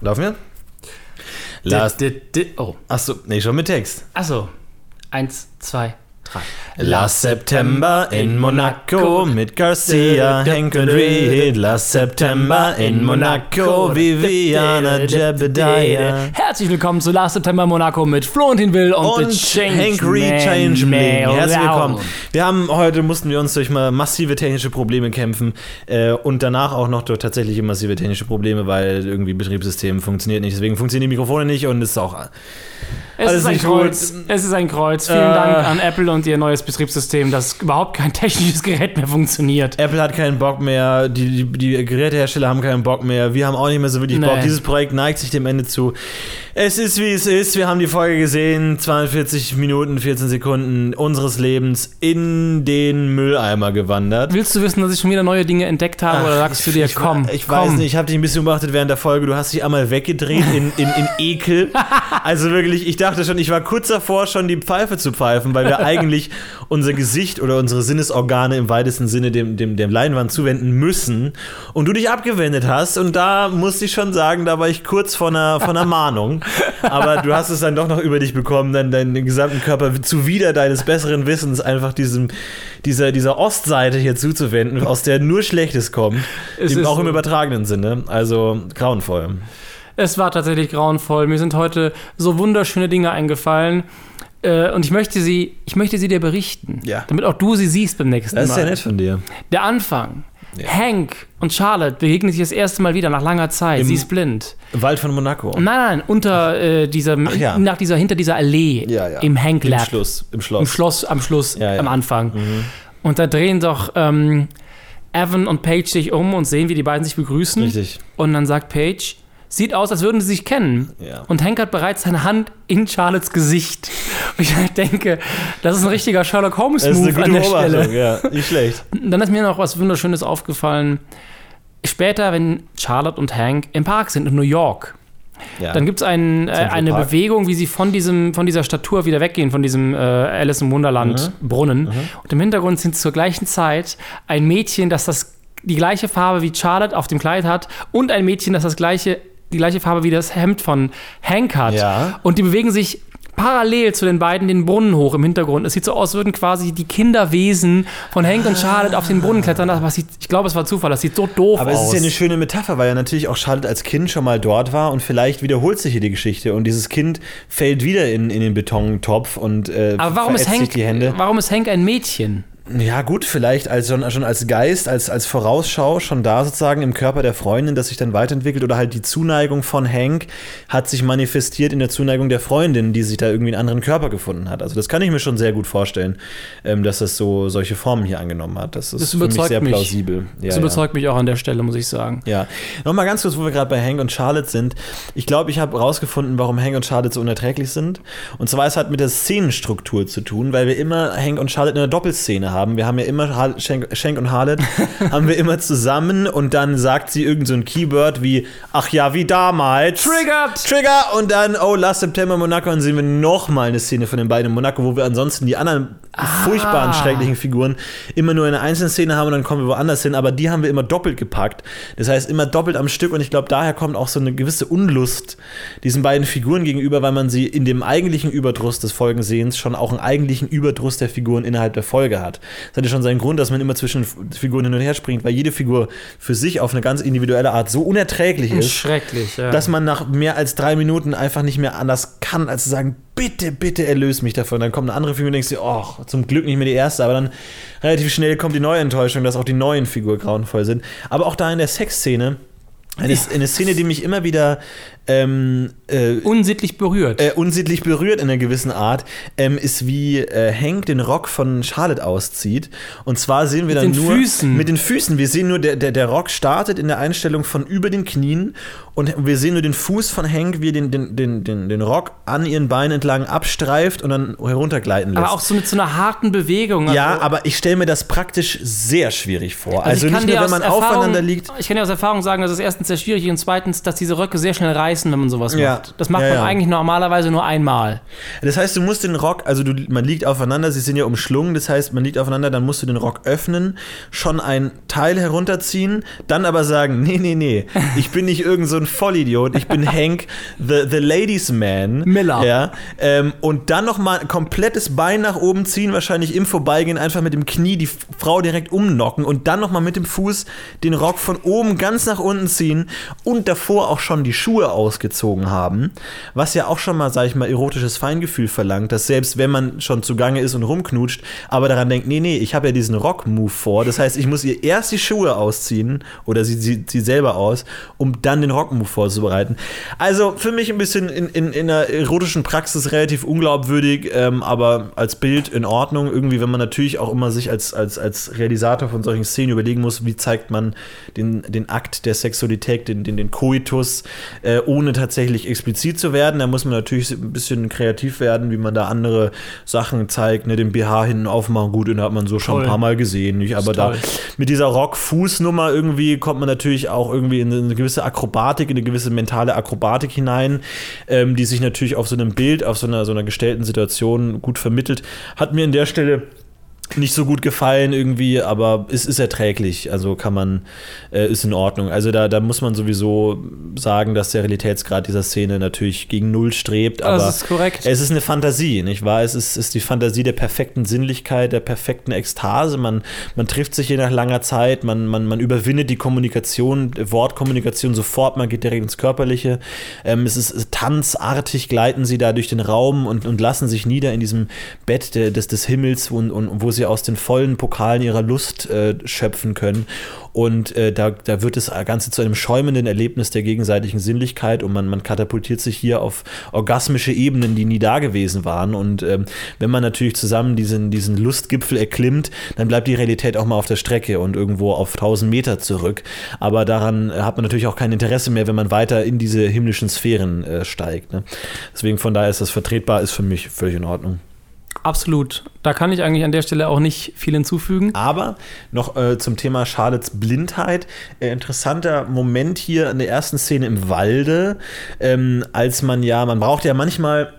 Laufen wir? Oh. Achso, nee, schon mit Text. Achso. Eins, zwei, drei. Last September in Monaco mit Garcia, Hank und Reed. Last September in Monaco, Viviana Jebediah. Herzlich willkommen zu Last September Monaco mit Florentin Will und, Und Change Hank Reed Changeling. Man. Herzlich willkommen. Wir haben heute mussten wir uns durch mal massive technische Probleme kämpfen äh, und danach auch noch durch tatsächliche massive technische Probleme, weil irgendwie Betriebssystem funktioniert nicht. Deswegen funktionieren die Mikrofone nicht und es ist auch Es Alles ist ein nicht Kreuz. gut. Es ist ein Kreuz. Vielen Äh. Dank an Apple und ihr neues Betriebssystem, dass überhaupt kein technisches Gerät mehr funktioniert. Apple hat keinen Bock mehr, die, die, die Gerätehersteller haben keinen Bock mehr, wir haben auch nicht mehr so wirklich Nee. Bock. Dieses Projekt neigt sich dem Ende zu. Es ist wie es ist, wir haben die Folge gesehen, 42 Minuten, 14 Sekunden unseres Lebens in den Mülleimer gewandert. Willst du wissen, dass ich schon wieder neue Dinge entdeckt habe oder sagst du dir, ich, komm, Ich komm. weiß nicht, ich habe dich ein bisschen beobachtet während der Folge. Du hast dich einmal weggedreht in, in, in Ekel. Also wirklich, ich dachte schon, ich war kurz davor, schon die Pfeife zu pfeifen, weil wir eigentlich unser Gesicht oder unsere Sinnesorgane im weitesten Sinne dem, dem, dem Leinwand zuwenden müssen. Und du dich abgewendet hast. Und da musste ich schon sagen, da war ich kurz vor einer, vor einer Mahnung. Aber du hast es dann doch noch über dich bekommen, dann deinen gesamten Körper zuwider deines besseren Wissens einfach diesem, dieser, dieser Ostseite hier zuzuwenden, aus der nur Schlechtes kommt. Auch im übertragenen Sinne. Also grauenvoll. Es war tatsächlich grauenvoll. Mir sind heute so wunderschöne Dinge eingefallen. Äh, Und ich möchte sie, ich möchte sie dir berichten. Ja. Damit auch du sie siehst beim nächsten Das ist Mal. ja nett von dir. Der Anfang. Ja. Hank und Charlotte begegnen sich das erste Mal wieder nach langer Zeit. Im- Sie ist blind. Wald von Monaco. Nein, nein, unter äh, dieser, ja. nach dieser, hinter dieser Allee Ja, im Hank Im Lab. Schluss. Im Schloss. Im Schloss, am Schluss, am Anfang. Und da drehen doch ähm, Evan und Paige sich um und sehen, wie die beiden sich begrüßen. Richtig. Und dann sagt Paige, sieht aus, als würden sie sich kennen. Ja. Und Hank hat bereits seine Hand in Charlottes Gesicht. Und ich denke, das ist ein richtiger Sherlock Holmes-Move an der Stelle. ja. Nicht schlecht. Dann ist mir noch was Wunderschönes aufgefallen. Später, wenn Charlotte und Hank im Park sind in New York, Ja. dann gibt es ein, äh, eine Park. Bewegung, wie sie von, diesem, von dieser Statur wieder weggehen, von diesem äh, Alice im Wunderland Mhm. Brunnen. Und im Hintergrund sind zur gleichen Zeit ein Mädchen, das das die gleiche Farbe wie Charlotte auf dem Kleid hat und ein Mädchen, das das gleiche, die gleiche Farbe wie das Hemd von Hank hat. Ja. Und die bewegen sich parallel zu den beiden den Brunnen hoch im Hintergrund. Es sieht so aus, als würden quasi die Kinderwesen von Hank und Charlotte auf den Brunnen klettern. Aber sieht, ich glaube, es war Zufall. Das sieht so doof Aber aus. es ist ja eine schöne Metapher, weil ja natürlich auch Charlotte als Kind schon mal dort war und vielleicht wiederholt sich hier die Geschichte und dieses Kind fällt wieder in, in den Betontopf und äh, aber warum ist, Hank, die Hände. warum ist Hank ein Mädchen? Ja, gut, vielleicht als schon, schon als Geist, als, als Vorausschau schon da sozusagen im Körper der Freundin, das sich dann weiterentwickelt oder halt die Zuneigung von Hank hat sich manifestiert in der Zuneigung der Freundin, die sich da irgendwie einen anderen Körper gefunden hat. Also das kann ich mir schon sehr gut vorstellen, ähm, dass das so solche Formen hier angenommen hat. Das ist Das für mich sehr mich. plausibel. Ja, Das überzeugt mich auch an der Stelle, muss ich sagen. ja. Nochmal ganz kurz, wo wir gerade bei Hank und Charlotte sind. Ich glaube, ich habe rausgefunden, warum Hank und Charlotte so unerträglich sind. Und zwar es hat mit der Szenenstruktur zu tun, weil wir immer Hank und Charlotte in einer Doppelszene haben. Wir haben ja immer Har- Schenk, Schenk und Harlot haben wir immer zusammen und dann sagt sie irgend so ein Keyword wie, ach ja, wie damals. Triggered! Trigger und dann, oh, Last September Monaco und sehen wir nochmal eine Szene von den beiden in Monaco, wo wir ansonsten die anderen furchtbaren, schrecklichen Figuren immer nur eine einzelne Szene haben und dann kommen wir woanders hin, aber die haben wir immer doppelt gepackt. Das heißt, immer doppelt am Stück und ich glaube, daher kommt auch so eine gewisse Unlust diesen beiden Figuren gegenüber, weil man sie in dem eigentlichen Überdruss des Folgensehens schon auch einen eigentlichen Überdruss der Figuren innerhalb der Folge hat. Das hat ja schon seinen Grund, dass man immer zwischen Figuren hin und her springt, weil jede Figur für sich auf eine ganz individuelle Art so unerträglich ist Schrecklich, ja. dass man nach mehr als drei Minuten einfach nicht mehr anders kann, als zu sagen, bitte, bitte erlöse mich davon. Dann kommt eine andere Figur und denkst dir, oh, zum Glück nicht mehr die erste, aber dann relativ schnell kommt die neue Enttäuschung, dass auch die neuen Figuren grauenvoll sind. Aber auch da in der Sexszene, eine, eine Szene, die mich immer wieder ähm, äh, Unsittlich berührt. äh, unsittlich berührt in einer gewissen Art, ähm, ist wie äh, Hank den Rock von Charlotte auszieht. Und zwar sehen wir Mit dann den nur Füßen. mit den Füßen. Wir sehen nur, der, der, der Rock startet in der Einstellung von über den Knien und wir sehen nur den Fuß von Hank, wie er den, den, den, den, den Rock an ihren Beinen entlang abstreift und dann heruntergleiten lässt. aber auch so mit so einer harten Bewegung. ja, also- aber ich stelle mir das praktisch sehr schwierig vor. Also, kann nicht nur, wenn man Erfahrung- aufeinander liegt. Ich kann dir aus Erfahrung sagen, dass es erstens sehr schwierig und zweitens, dass diese Röcke sehr schnell reißen, wenn man sowas Ja. macht. Das macht Ja, man eigentlich normalerweise nur einmal. Das heißt, du musst den Rock, also du, man liegt aufeinander, sie sind ja umschlungen, das heißt, man liegt aufeinander, dann musst du den Rock öffnen, schon ein Teil herunterziehen, dann aber sagen, nee, nee, nee, ich bin nicht irgend so ein Vollidiot, ich bin Hank, the, the Ladies Man. Miller. Ja, ähm, und dann nochmal ein komplettes Bein nach oben ziehen, wahrscheinlich im Vorbeigehen einfach mit dem Knie die Frau direkt umnocken und dann nochmal mit dem Fuß den Rock von oben ganz nach unten ziehen und davor auch schon die Schuhe ausgezogen haben, was ja auch schon mal, sag ich mal, erotisches Feingefühl verlangt, dass selbst wenn man schon zugange ist und rumknutscht, aber daran denkt, nee, nee, ich habe ja diesen Rock-Move vor, das heißt, ich muss ihr erst die Schuhe ausziehen oder sie zieht sie selber aus, um dann den Rock-Move vorzubereiten. Also für mich ein bisschen in, in, in einer erotischen Praxis relativ unglaubwürdig, ähm, aber als Bild in Ordnung. Irgendwie, wenn man natürlich auch immer sich als, als, als Realisator von solchen Szenen überlegen muss, wie zeigt man den, den Akt der Sexualität, den, den, den Koitus, äh, ohne tatsächlich explizit zu werden. Da muss man natürlich ein bisschen kreativ werden, wie man da andere Sachen zeigt, ne, den BH hinten aufmachen, gut, den hat man so schon Toll. ein paar Mal gesehen, nicht? Aber da mit dieser Rock-Fuß-Nummer irgendwie kommt man natürlich auch irgendwie in eine gewisse Akrobatik, in eine gewisse mentale Akrobatik hinein, ähm, die sich natürlich auf so einem Bild, auf so einer, so einer gestellten Situation gut vermittelt. Hat mir an der Stelle nicht so gut gefallen irgendwie, aber es ist erträglich, also kann man, äh, ist in Ordnung. Also da, da muss man sowieso sagen, dass der Realitätsgrad dieser Szene natürlich gegen Null strebt, aber Das ist korrekt. es ist eine Fantasie, nicht wahr? Es ist, ist die Fantasie der perfekten Sinnlichkeit, der perfekten Ekstase. Man, man trifft sich hier nach langer Zeit, man, man, man überwindet die Kommunikation, Wortkommunikation sofort, man geht direkt ins Körperliche. Ähm, es ist tanzartig, gleiten sie da durch den Raum und, und lassen sich nieder in diesem Bett des, des Himmels, und, und, wo sie aus den vollen Pokalen ihrer Lust äh, schöpfen können. Und äh, da, da wird das Ganze zu einem schäumenden Erlebnis der gegenseitigen Sinnlichkeit und man, man katapultiert sich hier auf orgasmische Ebenen, die nie da gewesen waren. Und ähm, wenn man natürlich zusammen diesen, diesen Lustgipfel erklimmt, dann bleibt die Realität auch mal auf der Strecke und irgendwo auf 1000 Meter zurück. Aber daran hat man natürlich auch kein Interesse mehr, wenn man weiter in diese himmlischen Sphären äh, steigt. Ne? Deswegen von daher ist das vertretbar, ist für mich völlig in Ordnung. Absolut. Da kann ich eigentlich an der Stelle auch nicht viel hinzufügen. Aber noch äh, zum Thema Charlottes Blindheit. Äh, interessanter Moment hier in der ersten Szene im Walde, ähm, als man ja, man braucht ja manchmal.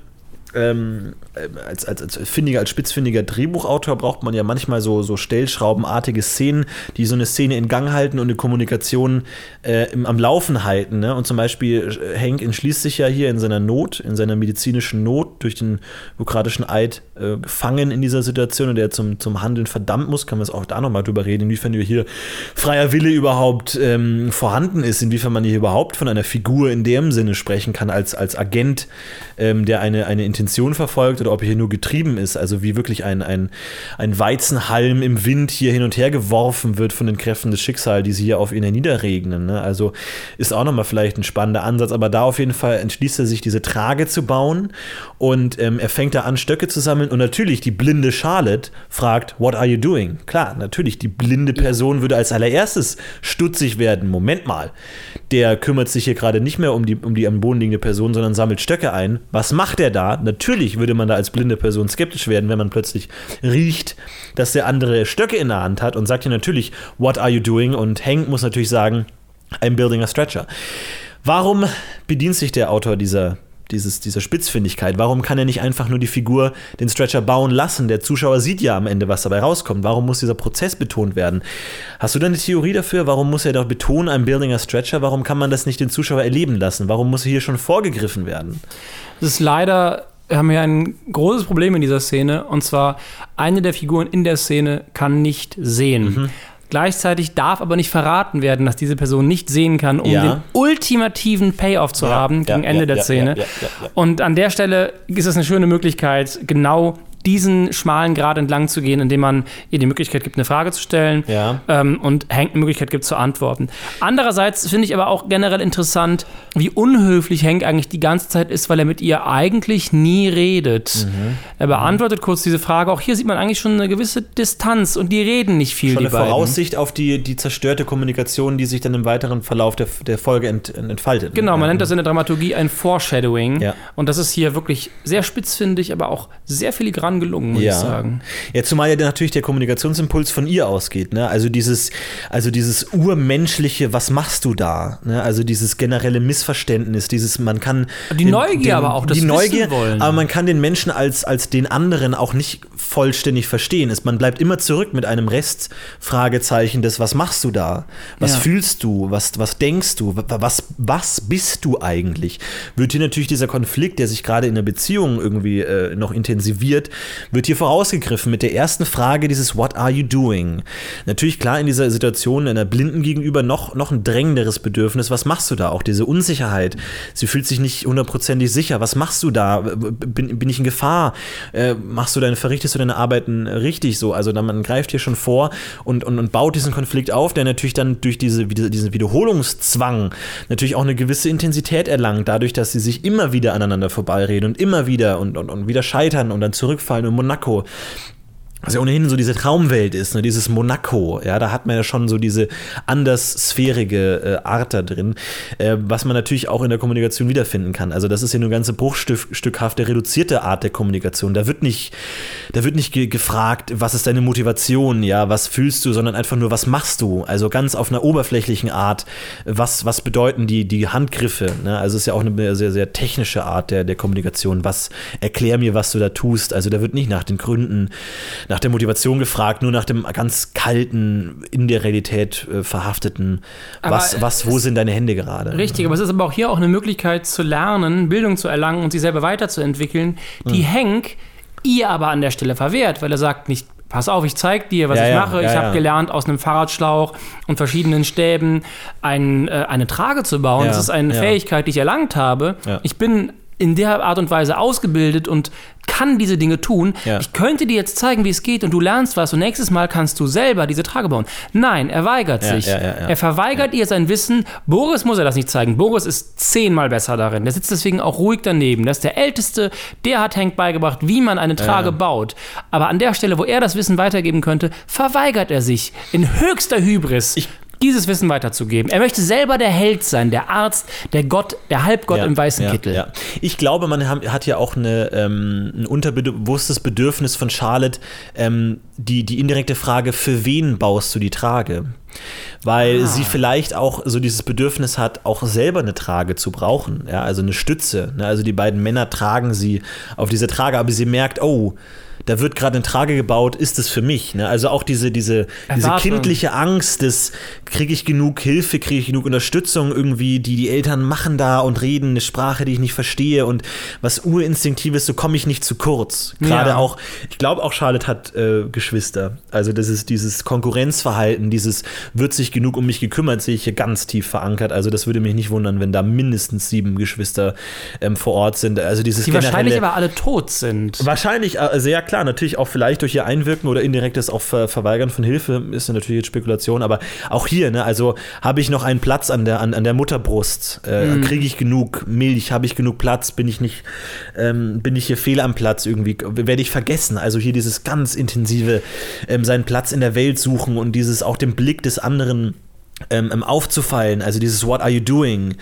Ähm, äh, als, als, als findiger, als spitzfindiger Drehbuchautor braucht man ja manchmal so, so stellschraubenartige Szenen, die so eine Szene in Gang halten und eine Kommunikation äh, im, am Laufen halten. Ne? Und zum Beispiel äh, Hank entschließt sich ja hier in seiner Not, in seiner medizinischen Not, durch den bürokratischen Eid äh, gefangen in dieser Situation und der zum, zum Handeln verdammt muss, kann man es auch da nochmal drüber reden, inwiefern hier freier Wille überhaupt ähm, vorhanden ist, inwiefern man hier überhaupt von einer Figur in dem Sinne sprechen kann, als, als Agent, ähm, der eine, eine Intention verfolgt oder ob er hier nur getrieben ist, also wie wirklich ein, ein, ein Weizenhalm im Wind hier hin und her geworfen wird von den Kräften des Schicksals, die sie hier auf ihn herniederregnen. Ne? Also ist auch nochmal vielleicht ein spannender Ansatz, aber da auf jeden Fall entschließt er sich, diese Trage zu bauen und ähm, er fängt da an, Stöcke zu sammeln und natürlich die blinde Charlotte fragt, what are you doing? Klar, natürlich, die blinde Person würde als allererstes stutzig werden. Moment mal, der kümmert sich hier gerade nicht mehr um die, um die am Boden liegende Person, sondern sammelt Stöcke ein. Was macht er da? Natürlich würde man da als blinde Person skeptisch werden, wenn man plötzlich riecht, dass der andere Stöcke in der Hand hat und sagt hier natürlich, what are you doing? Und Hank muss natürlich sagen, I'm building a stretcher. Warum bedient sich der Autor dieser, dieses, dieser Spitzfindigkeit? Warum kann er nicht einfach nur die Figur den Stretcher bauen lassen? Der Zuschauer sieht ja am Ende, was dabei rauskommt. Warum muss dieser Prozess betont werden? Hast du da eine Theorie dafür? Warum muss er doch betonen, I'm building a stretcher? Warum kann man das nicht den Zuschauer erleben lassen? Warum muss hier schon vorgegriffen werden? Das ist leider, haben wir ein großes Problem in dieser Szene. Und zwar, eine der Figuren in der Szene kann nicht sehen. Mhm. Gleichzeitig darf aber nicht verraten werden, dass diese Person nicht sehen kann, um Ja. den ultimativen Payoff zu Ja, haben ja, gegen Ende ja, der ja, Szene. Und an der Stelle ist es eine schöne Möglichkeit, genau diesen schmalen Grad entlang zu gehen, indem man ihr die Möglichkeit gibt, eine Frage zu stellen Ja. ähm, und Hank eine Möglichkeit gibt zu antworten. Andererseits finde ich aber auch generell interessant, wie unhöflich Hank eigentlich die ganze Zeit ist, weil er mit ihr eigentlich nie redet. Mhm. Er beantwortet kurz diese Frage. Auch hier sieht man eigentlich schon eine gewisse Distanz und die reden nicht viel, Schon die eine beiden. Voraussicht auf die, die zerstörte Kommunikation, die sich dann im weiteren Verlauf der, der Folge ent, entfaltet. Genau, man ja. nennt das in der Dramaturgie ein Foreshadowing. Ja. Und das ist hier wirklich sehr spitzfindig, aber auch sehr filigran hervorragend gelungen, muss ja. ich sagen. Ja, zumal ja natürlich der Kommunikationsimpuls von ihr ausgeht, ne? Also dieses, also dieses urmenschliche, was machst du da? Ne? Also dieses generelle Missverständnis, dieses, man kann. Die Neugier aber auch, das die Neugier, wollen. aber man kann den Menschen als, als den anderen auch nicht vollständig verstehen. Es, man bleibt immer zurück mit einem Restfragezeichen des, was machst du da? Was Ja. fühlst du? Was, was denkst du? Was, was bist du eigentlich? Wird hier natürlich dieser Konflikt, der sich gerade in der Beziehung irgendwie äh, noch intensiviert, wird hier vorausgegriffen mit der ersten Frage dieses What are you doing? Natürlich klar in dieser Situation einer Blinden gegenüber noch, noch ein drängenderes Bedürfnis. Was machst du da? Auch diese Unsicherheit. Sie fühlt sich nicht hundertprozentig sicher. Was machst du da? Bin, bin ich in Gefahr? Äh, machst du deine, verrichtest du deine Arbeiten richtig so? Also man greift hier schon vor und, und, und baut diesen Konflikt auf, der natürlich dann durch diese, diesen Wiederholungszwang natürlich auch eine gewisse Intensität erlangt, dadurch, dass sie sich immer wieder aneinander vorbeireden und immer wieder und, und, und wieder scheitern und dann zurückfallen in Monaco. Was ja ohnehin so diese Traumwelt ist, ne? dieses Monaco, ja, da hat man ja schon so diese anderssphärige äh, Art da drin, äh, was man natürlich auch in der Kommunikation wiederfinden kann. Also das ist ja nur ganze bruchstückhafte, reduzierte Art der Kommunikation. Da wird nicht, da wird nicht ge gefragt, was ist deine Motivation, ja, was fühlst du, sondern einfach nur, was machst du? Also ganz auf einer oberflächlichen Art, was, was bedeuten die, die Handgriffe, ne? Also es ist ja auch eine sehr, sehr technische Art der, der Kommunikation. Was, erklär mir, was du da tust. Also da wird nicht nach den Gründen, nach der Motivation gefragt, nur nach dem ganz kalten, in der Realität äh, verhafteten, Aber was, was, wo sind deine Hände gerade? Richtig, aber es ist aber auch hier auch eine Möglichkeit zu lernen, Bildung zu erlangen und sich selber weiterzuentwickeln, die Henk ihr aber an der Stelle verwehrt, weil er sagt nicht, pass auf, ich zeig dir, was Ja, ich ja, mache. ja, ich habe ja. gelernt, aus einem Fahrradschlauch und verschiedenen Stäben ein, äh, eine Trage zu bauen. Ja, das ist eine ja. Fähigkeit, die ich erlangt habe. Ja. Ich bin in der Art und Weise ausgebildet und kann diese Dinge tun. Ja. Ich könnte dir jetzt zeigen, wie es geht und du lernst was und nächstes Mal kannst du selber diese Trage bauen. Nein, er weigert Ja, sich. ja. Er verweigert ihr sein Wissen. Boris muss er das nicht zeigen. Boris ist zehnmal besser darin. Der sitzt deswegen auch ruhig daneben. Das ist der Älteste, der hat Hank beigebracht, wie man eine Trage baut. Aber an der Stelle, wo er das Wissen weitergeben könnte, verweigert er sich in höchster Hybris. Dieses Wissen weiterzugeben. Er möchte selber der Held sein, der Arzt, der Gott, der Halbgott im weißen ja, Kittel. Ja. Ich glaube, man hat ja auch eine, ähm, ein unterbewusstes Bedürfnis von Charlotte, ähm, die, die indirekte Frage, für wen baust du die Trage? Weil Ah. sie vielleicht auch so dieses Bedürfnis hat, auch selber eine Trage zu brauchen, ja, also eine Stütze. Ne? Also die beiden Männer tragen sie auf diese Trage, aber sie merkt, oh, da wird gerade eine Trage gebaut, ist es für mich? Ne? Also auch diese, diese, diese kindliche Angst des, kriege ich genug Hilfe, kriege ich genug Unterstützung irgendwie, die die Eltern machen da und reden eine Sprache, die ich nicht verstehe und was urinstinktives, so komme ich nicht zu kurz. Gerade Ja. auch, ich glaube auch Charlotte hat äh, Geschwister. Also das ist dieses Konkurrenzverhalten, dieses wird sich genug um mich gekümmert, sehe ich hier ganz tief verankert. Also das würde mich nicht wundern, wenn da mindestens sieben Geschwister ähm, vor Ort sind. Also dieses Die wahrscheinlich aber alle tot sind. Wahrscheinlich, äh, sehr klar, natürlich auch vielleicht durch ihr Einwirken oder indirektes auch Ver Verweigern von Hilfe, ist ja natürlich jetzt Spekulation, aber auch hier, ne, also habe ich noch einen Platz an der, an, an der Mutterbrust, äh, kriege ich genug Milch, habe ich genug Platz, bin ich nicht, ähm, bin ich hier fehl am Platz irgendwie, werde ich vergessen, also hier dieses ganz intensive, ähm, seinen Platz in der Welt suchen und dieses auch den Blick des anderen ähm, ähm, aufzufallen, also dieses What are you doing,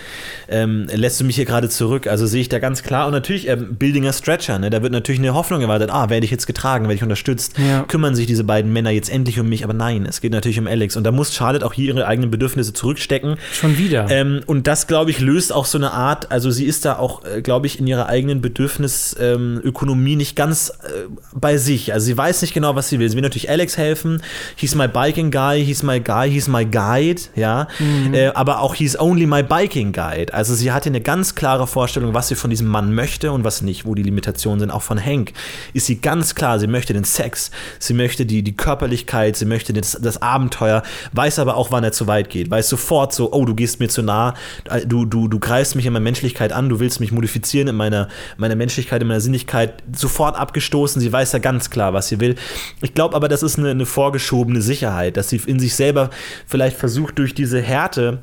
ähm, lässt du mich hier gerade zurück, also sehe ich da ganz klar und natürlich ähm, Building a Stretcher, ne? da wird natürlich eine Hoffnung erwartet, ah, werde ich jetzt getragen, werde ich unterstützt, Ja. kümmern sich diese beiden Männer jetzt endlich um mich, aber nein, es geht natürlich um Alex und da muss Charlotte auch hier ihre eigenen Bedürfnisse zurückstecken Schon wieder. ähm, und das, glaube ich, löst auch so eine Art, also sie ist da auch, äh, glaube ich, in ihrer eigenen Bedürfnisökonomie ähm, nicht ganz äh, bei sich. Also sie weiß nicht genau, was sie will. Sie will natürlich Alex helfen. He's my biking guy, he's my guy, he's my guide, ja. Äh, aber auch he's only my biking guide. Also sie hatte eine ganz klare Vorstellung, was sie von diesem Mann möchte und was nicht, wo die Limitationen sind. Auch von Hank ist sie ganz klar, sie möchte den Sex, sie möchte die, die Körperlichkeit, sie möchte das, das Abenteuer, weiß aber auch, wann er zu weit geht. Weiß sofort so, oh, du gehst mir zu nah, äh, du, du, du greifst mich in meiner Menschlichkeit an, du willst mich modifizieren in meiner, meiner Menschlichkeit, in meiner Sinnlichkeit, sofort abgestoßen. Sie weiß ja ganz klar, was sie will. Ich glaube aber, das ist eine, eine vorgeschobene Sicherheit, dass sie in sich selber vielleicht versucht, durch diese Härte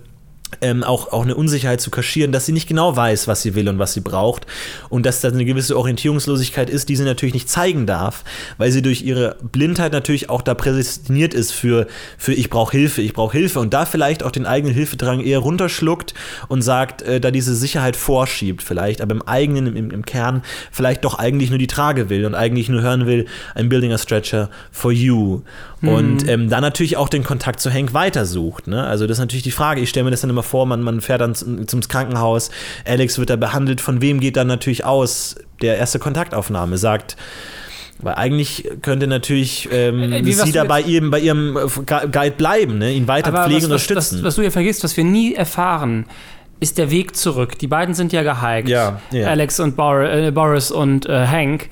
ähm, auch, auch eine Unsicherheit zu kaschieren, dass sie nicht genau weiß, was sie will und was sie braucht und dass da eine gewisse Orientierungslosigkeit ist, die sie natürlich nicht zeigen darf, weil sie durch ihre Blindheit natürlich auch da prädestiniert ist für, für ich brauche Hilfe, ich brauche Hilfe und da vielleicht auch den eigenen Hilfedrang eher runterschluckt und sagt, äh, da diese Sicherheit vorschiebt vielleicht, aber im eigenen, im, im Kern vielleicht doch eigentlich nur die Trage will und eigentlich nur hören will, I'm building a stretcher for you. Und ähm, dann natürlich auch den Kontakt zu Hank weitersucht. Ne? Also das ist natürlich die Frage, ich stelle mir das dann immer vor, man, man fährt dann zum, zum Krankenhaus, Alex wird da behandelt, von wem geht dann natürlich aus der erste Kontaktaufnahme, sagt, weil eigentlich könnte natürlich ähm, Äh, wie, sie da bei ihrem, bei ihrem äh, Gu- Guide bleiben, ne? ihn weiter Aber pflegen und unterstützen. was, was du hier vergisst, was wir nie erfahren, ist der Weg zurück. Die beiden sind ja gehiked. Ja, ja. Alex und Bor äh, Boris und äh, Hank.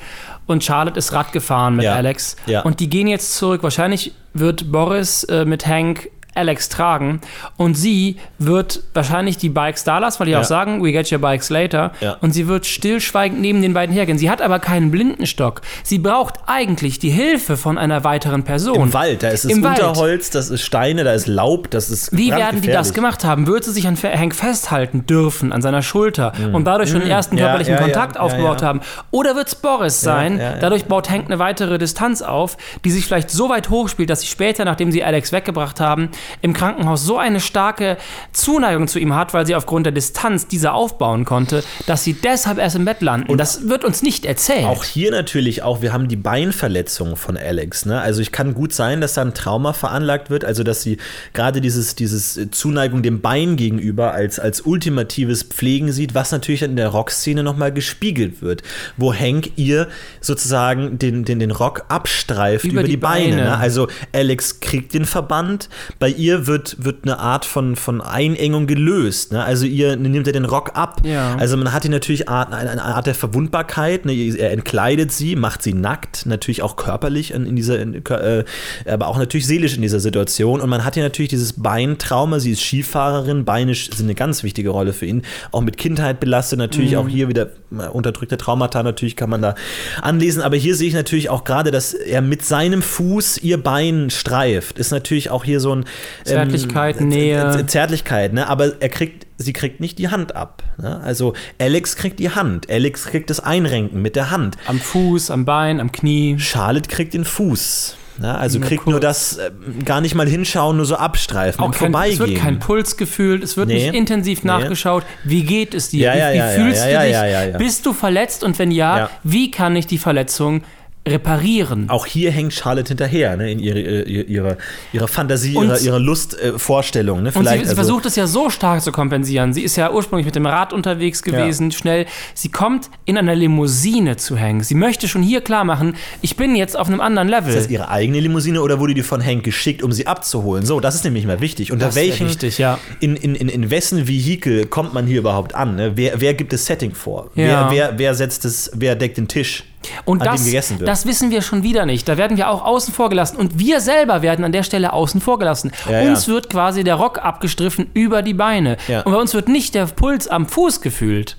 Und Charlotte ist Rad gefahren mit Ja, Alex. ja. Und die gehen jetzt zurück. Wahrscheinlich wird Boris äh, mit Hank Alex tragen und sie wird wahrscheinlich die Bikes da lassen, weil die Ja. auch sagen, we get your bikes later. Ja. Und sie wird stillschweigend neben den beiden hergehen. Sie hat aber keinen Blindenstock. Sie braucht eigentlich die Hilfe von einer weiteren Person. Im Wald, da ist es Im Wald. Unterholz, das ist Steine, da ist Laub, das ist Wie werden die das gemacht haben? Würde sie sich an Hank festhalten dürfen, an seiner Schulter und dadurch schon den ersten Mhm. Ja, körperlichen ja, Kontakt aufgebaut haben? Oder wird es Boris sein? Dadurch baut Hank eine weitere Distanz auf, die sich vielleicht so weit hochspielt, dass sie später, nachdem sie Alex weggebracht haben, im Krankenhaus so eine starke Zuneigung zu ihm hat, weil sie aufgrund der Distanz diese aufbauen konnte, dass sie deshalb erst im Bett landen. das wird uns nicht erzählt. Auch hier natürlich auch, wir haben die Beinverletzung von Alex. Ne? Also ich kann gut sein, dass da ein Trauma veranlagt wird, also dass sie gerade dieses, dieses Zuneigung dem Bein gegenüber als, als ultimatives Pflegen sieht, was natürlich in der Rockszene nochmal gespiegelt wird, wo Hank ihr sozusagen den, den, den Rock abstreift über, Über die, die Beine. Beine. Ne? Also Alex kriegt den Verband, bei ihr wird, wird eine Art von, von Einengung gelöst. Ne? Also ihr nimmt er den Rock ab. Ja. Also man hat hier natürlich Art, eine, eine Art der Verwundbarkeit. Ne? Er entkleidet sie, macht sie nackt, natürlich auch körperlich in, in dieser, in, äh, aber auch natürlich seelisch in dieser Situation. Und man hat hier natürlich dieses Beintrauma. Sie ist Skifahrerin, Beine sind eine ganz wichtige Rolle für ihn. Auch mit Kindheit belastet, natürlich auch hier wieder äh, unterdrückte Traumata, natürlich kann man da anlesen. Aber hier sehe ich natürlich auch gerade, dass er mit seinem Fuß ihr Bein streift. Ist natürlich auch hier so ein Zärtlichkeit, ähm, Nähe. Zärtlichkeit, ne? Aber er kriegt, sie kriegt nicht die Hand ab. Ne? Also Alex kriegt die Hand, Alex kriegt das Einrenken mit der Hand. am Fuß, am Bein, am Knie. Charlotte kriegt den Fuß. Ne? Also Nur kriegt kurz. nur das äh, gar nicht mal hinschauen, nur so abstreifen, Auch kein, es Vorbeigehen. wird kein Puls gefühlt, es wird Nee. nicht intensiv Nee. nachgeschaut. Wie geht es dir? Ja, wie ja, wie ja, ja, fühlst du dich? Bist du verletzt? Und wenn ja, Ja. wie kann ich die Verletzung reparieren? auch hier hängt Charlotte hinterher, ne? in ihre, ihre, ihre, ihre Fantasie, Und- ihre, ihre Lustvorstellung. Ne? Und sie, sie also- versucht es ja so stark zu kompensieren. Sie ist ja ursprünglich mit dem Rad unterwegs gewesen, schnell. Sie kommt in einer Limousine zu hängen. Sie möchte schon hier klar machen, ich bin jetzt auf einem anderen Level. Ist das ihre eigene Limousine oder wurde die von Hank geschickt, um sie abzuholen? So, das ist nämlich mal wichtig. Unter welchen, wichtig, ja. in, in, in, in wessen Vehikel kommt man hier überhaupt an? Ne? Wer, wer gibt das Setting vor? Ja. Wer, wer, wer setzt es, wer deckt den Tisch, Und das, das wissen wir schon wieder nicht. Da werden wir auch außen vor gelassen. Und wir selber werden an der Stelle außen vor gelassen. Ja, uns ja. wird quasi der Rock abgestriffen über die Beine. Ja. Und bei uns wird nicht der Puls am Fuß gefühlt.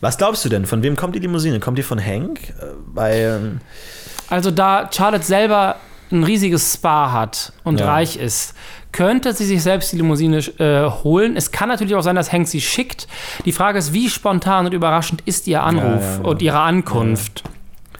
Was glaubst du denn? Von wem kommt die Limousine? Kommt die von Hank? Äh, Bei, ähm, Also da Charlotte selber ein riesiges Spa hat und reich ist, könnte sie sich selbst die Limousine äh, holen. Es kann natürlich auch sein, dass Hank sie schickt. Die Frage ist, wie spontan und überraschend ist ihr Anruf und ihre Ankunft.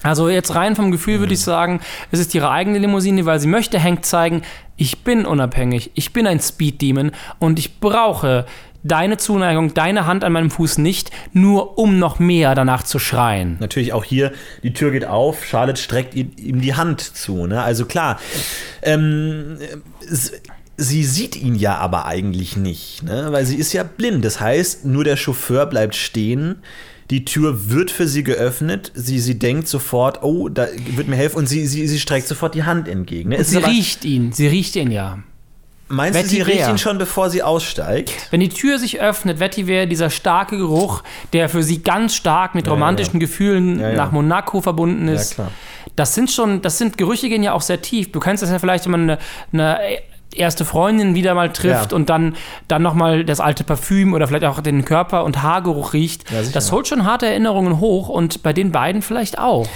Also jetzt rein vom Gefühl würde ich sagen, es ist ihre eigene Limousine, weil sie möchte Hank zeigen, ich bin unabhängig, ich bin ein Speed Demon und ich brauche deine Zuneigung, deine Hand an meinem Fuß nicht, nur um noch mehr danach zu schreien. natürlich auch hier, die Tür geht auf, Charlotte streckt ihm die Hand zu. Ne? Also klar, ähm, sie sieht ihn ja aber eigentlich nicht, ne? weil sie ist ja blind. Das heißt, nur der Chauffeur bleibt stehen. Die Tür wird für sie geöffnet. Sie, sie denkt sofort, oh, da wird mir helfen. Und sie, sie, sie streckt sofort die Hand entgegen. Ne? Sie aber- riecht ihn, sie riecht ihn ja. meinst du, sie Vetiver. riecht ihn schon, bevor sie aussteigt? Wenn die Tür sich öffnet, Vetiver, dieser starke Geruch, der für sie ganz stark mit romantischen Gefühlen Ja, ja. nach Monaco verbunden ist. klar. Das sind schon, das sind Gerüche gehen ja auch sehr tief. Du kennst das ja vielleicht, wenn man eine, eine erste Freundin wieder mal trifft Ja. und dann, dann nochmal das alte Parfüm oder vielleicht auch den Körper- und Haargeruch riecht. Ja, das holt schon harte Erinnerungen hoch und bei den beiden vielleicht auch.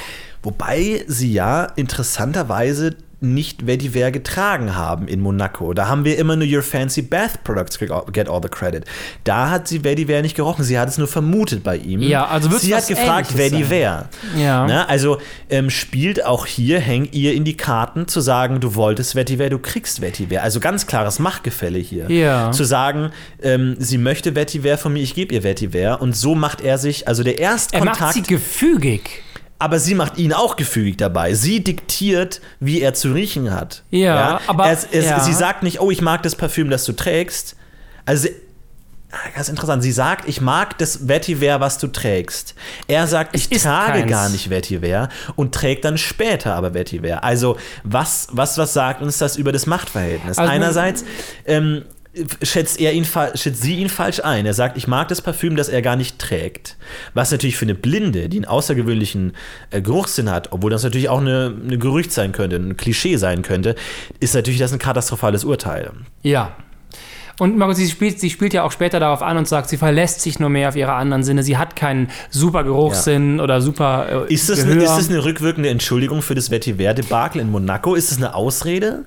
Wobei sie ja interessanterweise nicht Vetiver getragen haben in Monaco. Da haben wir immer nur Your Fancy Bath Products get all the credit. Da hat sie Vetiver nicht gerochen, sie hat es nur vermutet bei ihm. Ja, also Sie hat gefragt, Vetiver. Ja. Ne? Also ähm, spielt auch hier, hängt ihr in die Karten zu sagen, du wolltest Vetiver, du kriegst Vetiver. Also ganz klares Machtgefälle hier. Ja. Zu sagen, ähm, sie möchte Vetiver von mir, ich gebe ihr Vetiver. Und so macht er sich, also der Er Erstkontakt macht sie gefügig. Aber sie macht ihn auch gefügig dabei. Sie diktiert, wie er zu riechen hat. Ja, aber- es, es, ja. sie sagt nicht, oh, ich mag das Parfüm, das du trägst. Also, ah, ganz interessant. Sie sagt, ich mag das Vetiver, was du trägst. Er sagt, ich trage keins. gar nicht Vetiver und trägt dann später aber Vetiver. Also, was, was, was sagt uns das über das Machtverhältnis? Also- Einerseits, ähm, schätzt, er ihn, schätzt sie ihn falsch ein. Er sagt, ich mag das Parfüm, das er gar nicht trägt. Was natürlich für eine Blinde, die einen außergewöhnlichen äh, Geruchssinn hat, obwohl das natürlich auch eine, eine Gerücht sein könnte, ein Klischee sein könnte, ist natürlich das ein katastrophales Urteil. Ja. Und Margot, sie spielt, sie spielt ja auch später darauf an und sagt, sie verlässt sich nur mehr auf ihre anderen Sinne. Sie hat keinen super Geruchssinn oder super äh, Ist das, Gehör. eine, ist das eine rückwirkende Entschuldigung für das Vetiver-Debakel in Monaco? Ist das eine Ausrede?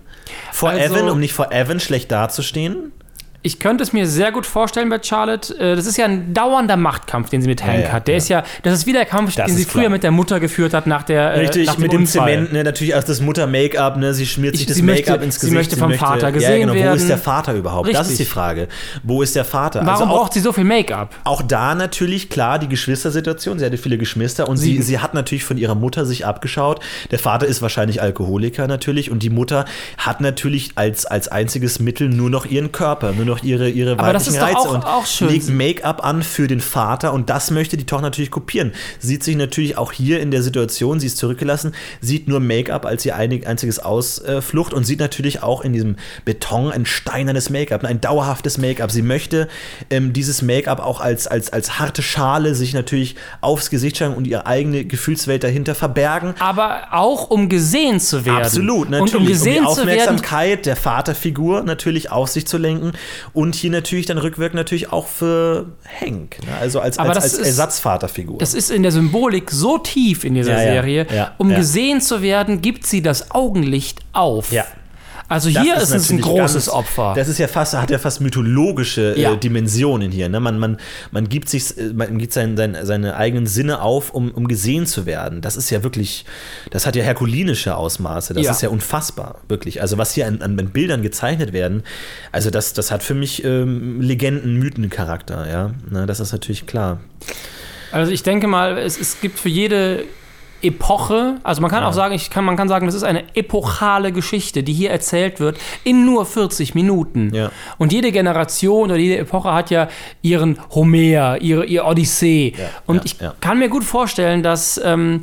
Vor Also- Evan, um nicht vor Evan schlecht dazustehen? Ich könnte es mir sehr gut vorstellen bei Charlotte. Äh, Das ist ja ein dauernder Machtkampf, den sie mit Hank ja, hat. Der ja. ist ja, das ist wie der Kampf, Das den sie früher klar. mit der Mutter geführt hat nach der äh, Richtig, nach mit dem Unfall. Zement, ne, natürlich auch das Mutter-Make-up, ne, sie schmiert sich Ich- das sie möchte- Make-up ins sie Gesicht. möchte vom Vater ja, gesehen genau, Wo werden. ist der Vater überhaupt? Das Richtig. ist die Frage. Wo ist der Vater? Warum also auch, braucht sie so viel Make-up? auch da natürlich, klar, die Geschwistersituation. Sie hatte viele Geschwister und sie, sie hat natürlich von ihrer Mutter sich abgeschaut. Der Vater ist wahrscheinlich Alkoholiker natürlich und die Mutter hat natürlich als, als einziges Mittel nur noch ihren Körper, nur noch ihre, ihre Aber weiblichen Reize auch- und auch legt Make-up an für den Vater und das möchte die Tochter natürlich kopieren. Sieht sich natürlich auch hier in der Situation, sie ist zurückgelassen, sieht nur Make-up als ihr einig, einziges Ausflucht und sieht natürlich auch in diesem Beton ein steinernes Make-up, ein dauerhaftes Make-up. Sie möchte ähm, dieses Make-up auch als, als, als harte Schale sich natürlich aufs Gesicht schreiben und ihre eigene Gefühlswelt dahinter verbergen. Aber auch um gesehen zu werden. Absolut, natürlich. Und um gesehen die zu werden, Aufmerksamkeit der Vaterfigur natürlich auf sich zu lenken und hier natürlich dann rückwirkend natürlich auch für Hank, ne? also als, als, als ist- Ersatzvaterfigur. Das ist in der Symbolik so tief in dieser Ja, Serie. ja, um gesehen zu werden, gibt sie das Augenlicht auf. Ja. Also Das hier ist, es ein großes ganz- Opfer. Das ist ja fast, hat ja fast mythologische Ja. äh, Dimensionen hier. Ne? Man, man, man gibt sich, äh, man gibt sein, sein, seine eigenen Sinne auf, um, um gesehen zu werden. Das ist ja wirklich, das hat ja herkulinische Ausmaße. Das Ja. ist ja unfassbar, wirklich. Also was hier an, an Bildern gezeichnet werden, also das, das hat für mich ähm, Legenden, Mythencharakter, ja. Ne? Das ist natürlich klar. Also ich denke mal, es, es gibt für jede Epoche, also man kann auch sagen, ich kann, man kann sagen, das ist eine epochale Geschichte, die hier erzählt wird in nur 40 Minuten. Ja. Und jede Generation oder jede Epoche hat ja ihren Homer, ihre, ihr Odyssee. Ja, Und ja, ich ja. kann mir gut vorstellen, dass ähm,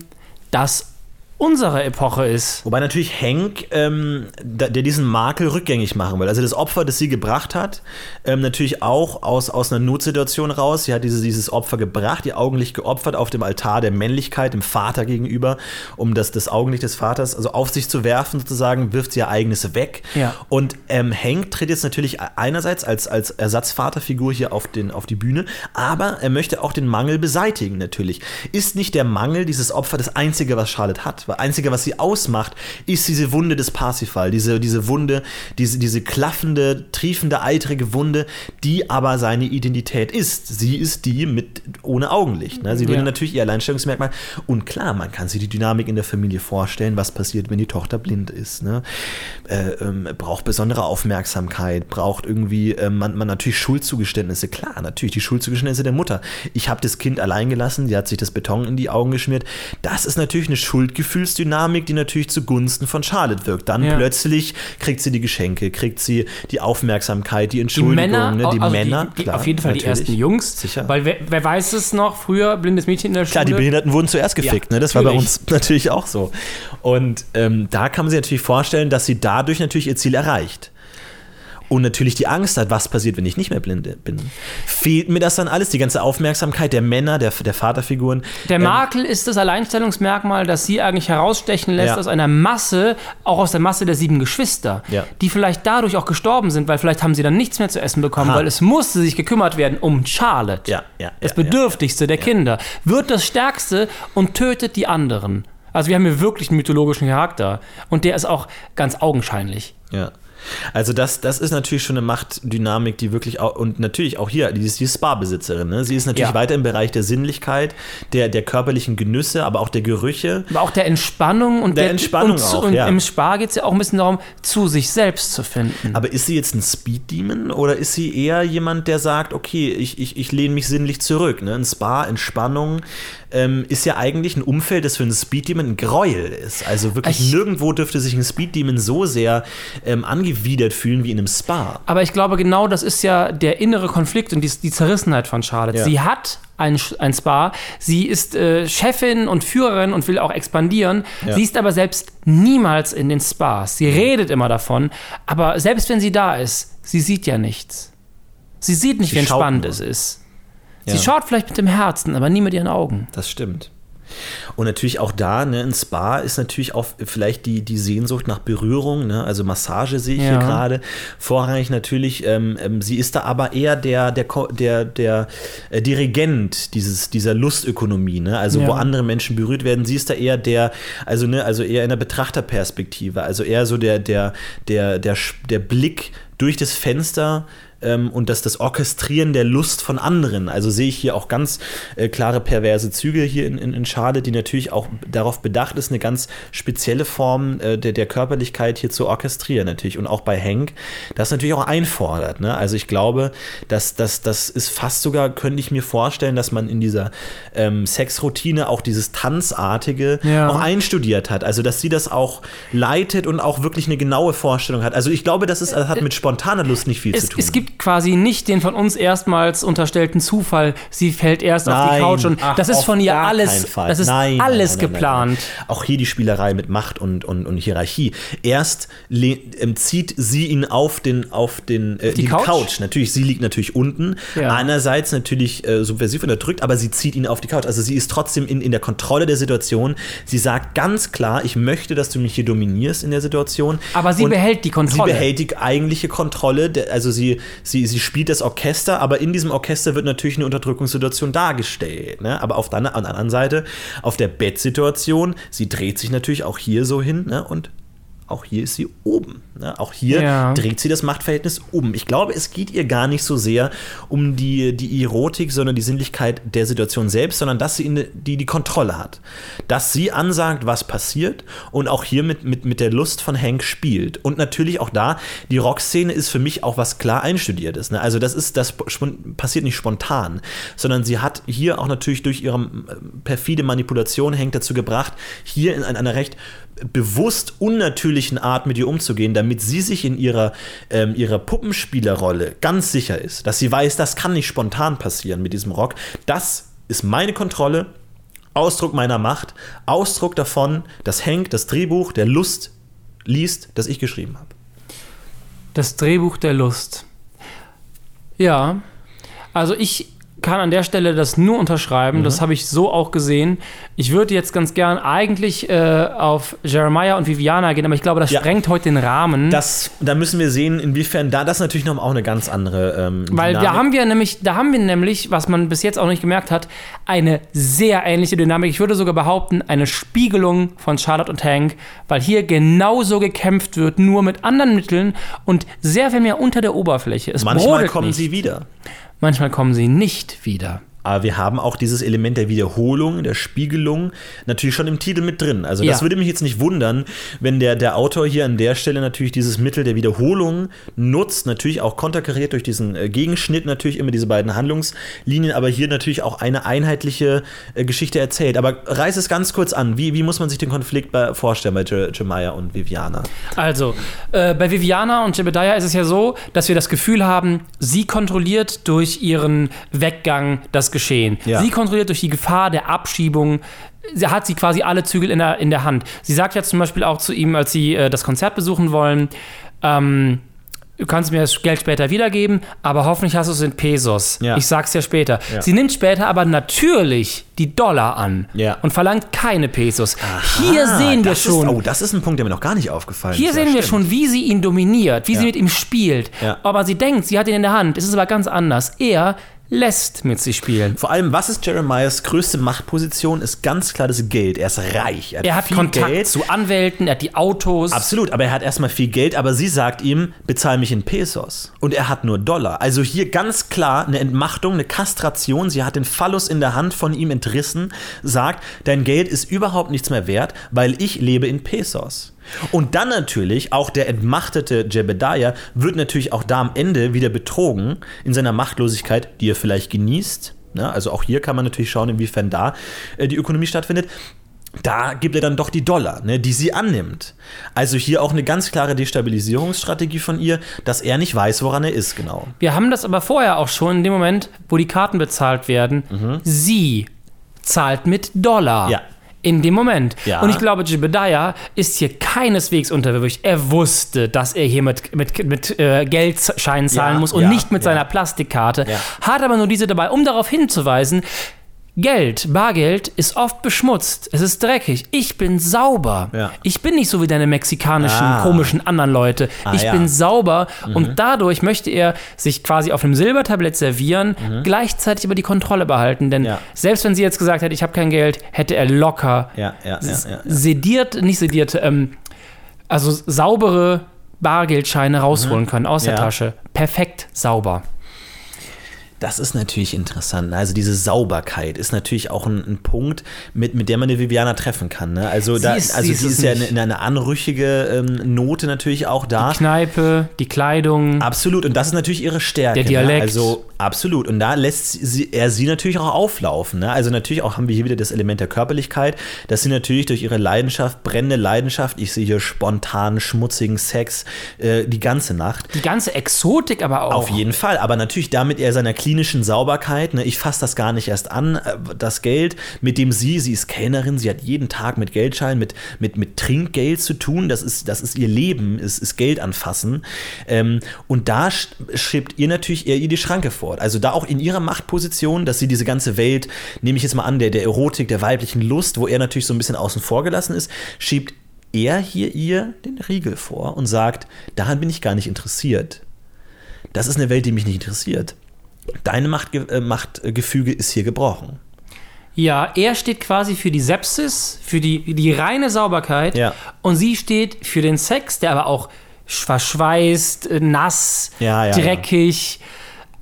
das unsere Epoche ist. Wobei natürlich Hank, ähm, der diesen Makel rückgängig machen will. Also das Opfer, das sie gebracht hat, ähm, natürlich auch aus, aus einer Notsituation raus. Sie hat dieses, dieses Opfer gebracht, ihr Augenlicht geopfert auf dem Altar der Männlichkeit, dem Vater gegenüber, um das, das Augenlicht des Vaters also auf sich zu werfen, sozusagen, wirft sie ihr eigenes weg. Ja. Und ähm, Hank tritt jetzt natürlich einerseits als, als Ersatzvaterfigur hier auf, den, auf die Bühne, aber er möchte auch den Mangel beseitigen natürlich. Ist nicht der Mangel dieses Opfer das Einzige, was Charlotte hat? Einzige, was sie ausmacht, ist diese Wunde des Parsifal, diese, diese Wunde, diese, diese klaffende, triefende, eitrige Wunde, die aber seine Identität ist. Sie ist die mit ohne Augenlicht. Ne? Sie würde Ja. natürlich ihr Alleinstellungsmerkmal. Und klar, man kann sich die Dynamik in der Familie vorstellen, was passiert, wenn die Tochter blind ist. Ne? Äh, ähm, braucht besondere Aufmerksamkeit, braucht irgendwie, äh, man, man natürlich Schuldzugeständnisse. Klar, natürlich die Schuldzugeständnisse der Mutter. Ich habe das Kind allein gelassen, die hat sich das Beton in die Augen geschmiert. Das ist natürlich eine Schuldgefühlsdynamik, die natürlich zugunsten von Charlotte wirkt. Dann Ja. plötzlich kriegt sie die Geschenke, kriegt sie die Aufmerksamkeit, die Die Entschuldigung, Männer, ne? die also Männer. die, die, klar, auf jeden Fall die natürlich. ersten Jungs. Sicher. Weil wer, wer weiß es noch, früher blindes Mädchen in der Schule. Klar, die Behinderten wurden zuerst gefickt, Ja, ne? Das war bei natürlich. uns natürlich auch so. Und ähm, da kann man sich natürlich vorstellen, dass sie dadurch natürlich ihr Ziel erreicht. Und natürlich die Angst hat, was passiert, wenn ich nicht mehr blind bin. Fehlt mir das dann alles? Die ganze Aufmerksamkeit der Männer, der, der Vaterfiguren. Der Makel ist das Alleinstellungsmerkmal, das sie eigentlich herausstechen lässt Ja. aus einer Masse, auch aus der Masse der sieben Geschwister, Ja. die vielleicht dadurch auch gestorben sind, weil vielleicht haben sie dann nichts mehr zu essen bekommen, Aha. weil es musste sich gekümmert werden um Charlotte, Ja, ja, das Bedürftigste der Kinder, wird das Stärkste und tötet die anderen. Also wir haben hier wirklich einen mythologischen Charakter. Und der ist auch ganz augenscheinlich. Ja. Also das, das ist natürlich schon eine Machtdynamik, die wirklich auch, und natürlich auch hier, die ist die Spa-Besitzerin, ne? Sie ist natürlich Ja. weiter im Bereich der Sinnlichkeit, der, der körperlichen Genüsse, aber auch der Gerüche. Aber auch der Entspannung und Der Entspannung und, auch, und ja. im Spa geht es ja auch ein bisschen darum, zu sich selbst zu finden. Aber ist sie jetzt ein Speed-Demon oder ist sie eher jemand, der sagt, okay, ich, ich, ich lehne mich sinnlich zurück? Ne? Ein Spa, Entspannung ähm, ist ja eigentlich ein Umfeld, das für einen Speed-Demon ein Gräuel ist. Also wirklich Ich- nirgendwo dürfte sich ein Speed-Demon so sehr ähm, angewidert fühlen wie in einem Spa. Aber ich glaube, genau das ist ja der innere Konflikt und die, die Zerrissenheit von Charlotte. Ja. Sie hat ein, ein Spa, sie ist äh, Chefin und Führerin und will auch expandieren. Ja. Sie ist aber selbst niemals in den Spas. Sie redet immer davon, aber selbst wenn sie da ist, sie sieht ja nichts. Sie sieht nicht, Sie wie entspannt nur. es ist. Ja. Sie schaut vielleicht mit dem Herzen, aber nie mit ihren Augen. Das stimmt. Und natürlich auch da, ne, ein Spa ist natürlich auch vielleicht die, die Sehnsucht nach Berührung, ne? also Massage sehe ich Ja. hier gerade. Vorrangig natürlich, ähm, ähm, sie ist da aber eher der, der, der, der äh, Dirigent dieses, dieser Lustökonomie, ne? also wo Ja. andere Menschen berührt werden. Sie ist da eher der, also, ne, also eher in der Betrachterperspektive, also eher so der, der, der, der, der Blick durch das Fenster ähm, und das, das Orchestrieren der Lust von anderen. Also sehe ich hier auch ganz äh, klare perverse Züge hier in, in, in Schade, die natürlich auch darauf bedacht ist, eine ganz spezielle Form äh, der, der Körperlichkeit hier zu orchestrieren natürlich. Und auch bei Hank, das natürlich auch einfordert. Ne? Also ich glaube, dass das, das ist fast sogar, könnte ich mir vorstellen, dass man in dieser ähm, Sexroutine auch dieses Tanzartige Ja. auch einstudiert hat. Also dass sie das auch leitet und auch wirklich eine genaue Vorstellung hat. Also ich glaube, das, ist, das hat mit spontaner Lust nicht viel Es, zu tun. es gibt quasi nicht den von uns erstmals unterstellten Zufall, sie fällt erst auf die Nein, Couch und ach, das ist von ihr alles, das ist Nein, alles nein, nein, nein, geplant. nein. Auch hier die Spielerei mit Macht und, und, und Hierarchie. Erst ähm, zieht sie ihn auf den, auf den äh, Die Couch? Natürlich, sie liegt natürlich unten. Ja. Einerseits natürlich äh, subversiv unterdrückt, aber sie zieht ihn auf die Couch. Also sie ist trotzdem in, in der Kontrolle der Situation. Sie sagt ganz klar, ich möchte, dass du mich hier dominierst in der Situation. Aber sie Und behält die Kontrolle. Sie behält die eigentliche Kontrolle. Also sie, sie, sie spielt das Orchester, aber in diesem Orchester wird natürlich eine Unterdrückungssituation dargestellt. Ne? Aber auf der, an der anderen Seite, auf der Bettsituation, sie dreht sich natürlich auch hier so hin ne? und auch hier ist sie oben. Ne? Auch hier Ja. dreht sie das Machtverhältnis um. Ich glaube, es geht ihr gar nicht so sehr um die, die Erotik, sondern die Sinnlichkeit der Situation selbst, sondern dass sie in, die, die Kontrolle hat. Dass sie ansagt, was passiert und auch hier mit, mit, mit der Lust von Hank spielt. Und natürlich auch da, die Rockszene ist für mich auch was klar einstudiertes. Ne? Also das ist, das passiert nicht spontan, sondern sie hat hier auch natürlich durch ihre äh, perfide Manipulation Hank dazu gebracht, hier in einer recht bewusst unnatürlichen Art mit ihr umzugehen, damit sie sich in ihrer, ähm, ihrer Puppenspielerrolle ganz sicher ist, dass sie weiß, das kann nicht spontan passieren mit diesem Rock. Das ist meine Kontrolle, Ausdruck meiner Macht, Ausdruck davon, dass Hank das Drehbuch der Lust liest, das ich geschrieben habe. Das Drehbuch der Lust. Ja, also ich kann an der Stelle das nur unterschreiben. Mhm. Das habe ich so auch gesehen. Ich würde jetzt ganz gern eigentlich äh, auf Jeremiah und Viviana gehen, aber ich glaube, das Ja. sprengt heute den Rahmen. Das, da müssen wir sehen, inwiefern da das natürlich noch auch eine ganz andere. Ähm, Weil da Dynamik- haben wir nämlich, da haben wir nämlich, was man bis jetzt auch nicht gemerkt hat, eine sehr ähnliche Dynamik. Ich würde sogar behaupten, eine Spiegelung von Charlotte und Hank, weil hier genauso gekämpft wird, nur mit anderen Mitteln und sehr viel mehr unter der Oberfläche. Es manchmal kommen nicht. sie wieder. Manchmal kommen sie nicht wieder. Aber wir haben auch dieses Element der Wiederholung, der Spiegelung natürlich schon im Titel mit drin. Also das Ja. würde mich jetzt nicht wundern, wenn der, der Autor hier an der Stelle natürlich dieses Mittel der Wiederholung nutzt, natürlich auch konterkariert durch diesen äh, Gegenschnitt, natürlich immer diese beiden Handlungslinien, aber hier natürlich auch eine einheitliche äh, Geschichte erzählt. Aber reiß es ganz kurz an. Wie, wie muss man sich den Konflikt bei, vorstellen bei Je- Jemaya und Viviana? Also, äh, bei Viviana und Jebediah ist es ja so, dass wir das Gefühl haben, sie kontrolliert durch ihren Weggang das Geschehen. Ja. Sie kontrolliert durch die Gefahr der Abschiebung. Sie hat sie quasi alle Zügel in der, in der Hand. Sie sagt ja zum Beispiel auch zu ihm, als sie äh, das Konzert besuchen wollen, ähm, du kannst mir das Geld später wiedergeben, aber hoffentlich hast du es in Pesos. Ja. Ich sag's dir später. Ja. Sie nimmt später aber natürlich die Dollar an Ja. und verlangt keine Pesos. Hier Ah, sehen wir schon. Ist, oh, das ist ein Punkt, der mir noch gar nicht aufgefallen Hier ist. sehen Ja, wir stimmt. schon, wie sie ihn dominiert, wie sie mit ihm spielt. Aber sie denkt, sie hat ihn in der Hand. Es ist aber ganz anders. Er lässt mit sich spielen. Vor allem, was ist Jeremiahs größte Machtposition? Ist ganz klar das Geld. Er ist reich. Er hat Kontakt zu Anwälten, er hat die Autos. Absolut, aber er hat erstmal viel Geld, aber sie sagt ihm, bezahl mich in Pesos. Und er hat nur Dollar. Also hier ganz klar eine Entmachtung, eine Kastration. Sie hat den Phallus in der Hand von ihm entrissen, sagt, dein Geld ist überhaupt nichts mehr wert, weil ich lebe in Pesos. Und dann natürlich auch der entmachtete Jebediah wird natürlich auch da am Ende wieder betrogen in seiner Machtlosigkeit, die er vielleicht genießt. Ja, also auch hier kann man natürlich schauen, inwiefern da äh, die Ökonomie stattfindet. Da gibt er dann doch die Dollar, ne, die sie annimmt. Also hier auch eine ganz klare Destabilisierungsstrategie von ihr, dass er nicht weiß, woran er ist, genau. Wir haben das aber vorher auch schon in dem Moment, wo die Karten bezahlt werden. Mhm. Sie zahlt mit Dollar. Ja, in dem Moment. Ja. Und ich glaube, Jebediah ist hier keineswegs unterwürfig. Er wusste, dass er hier mit, mit, mit äh, Geldscheinen zahlen ja, muss und ja, nicht mit seiner Plastikkarte. Hat aber nur diese dabei, um darauf hinzuweisen, Geld, Bargeld ist oft beschmutzt. Es ist dreckig. Ich bin sauber. Ja. Ich bin nicht so wie deine mexikanischen, ah. komischen anderen Leute. Ah, ich ja. bin sauber mhm. und dadurch möchte er sich quasi auf einem Silbertablett servieren, mhm. gleichzeitig aber die Kontrolle behalten. Denn ja. selbst wenn sie jetzt gesagt hätte, ich habe kein Geld, hätte er locker sediert, nicht sediert, ähm, also saubere Bargeldscheine rausholen mhm. können aus der Tasche. Perfekt sauber. Das ist natürlich interessant. Also diese Sauberkeit ist natürlich auch ein, ein Punkt, mit, mit der man eine Viviana treffen kann. Ne? Also, da, ist, also sie ist, ja in eine anrüchige ähm, Note natürlich auch da. Die Kneipe, die Kleidung. Absolut. Und das ist natürlich ihre Stärke. Der Dialekt. Ne? Also absolut. Und da lässt sie, er sie natürlich auch auflaufen. Ne? Also natürlich auch haben wir hier wieder das Element der Körperlichkeit, dass sie natürlich durch ihre Leidenschaft, brennende Leidenschaft, ich sehe hier spontan, schmutzigen Sex äh, die ganze Nacht. Die ganze Exotik aber auch. Auf jeden Fall. Aber natürlich damit er seiner klinischen Sauberkeit, ne, ich fasse das gar nicht erst an, äh, das Geld, mit dem sie, sie ist Kellnerin, sie hat jeden Tag mit Geldschein, mit, mit, mit Trinkgeld zu tun, das ist, das ist ihr Leben, ist, ist Geld anfassen. Ähm, und da schiebt ihr natürlich eher ihr die Schranke vor. Also da auch in ihrer Machtposition, dass sie diese ganze Welt, nehme ich jetzt mal an, der, der Erotik, der weiblichen Lust, wo er natürlich so ein bisschen außen vor gelassen ist, schiebt er hier ihr den Riegel vor und sagt, daran bin ich gar nicht interessiert. Das ist eine Welt, die mich nicht interessiert. Deine Machtge äh, Machtgefüge ist hier gebrochen. Ja, er steht quasi für die Sepsis, für die, die reine Sauberkeit. Ja. Und sie steht für den Sex, der aber auch verschweißt, nass, ja, ja, dreckig. Ja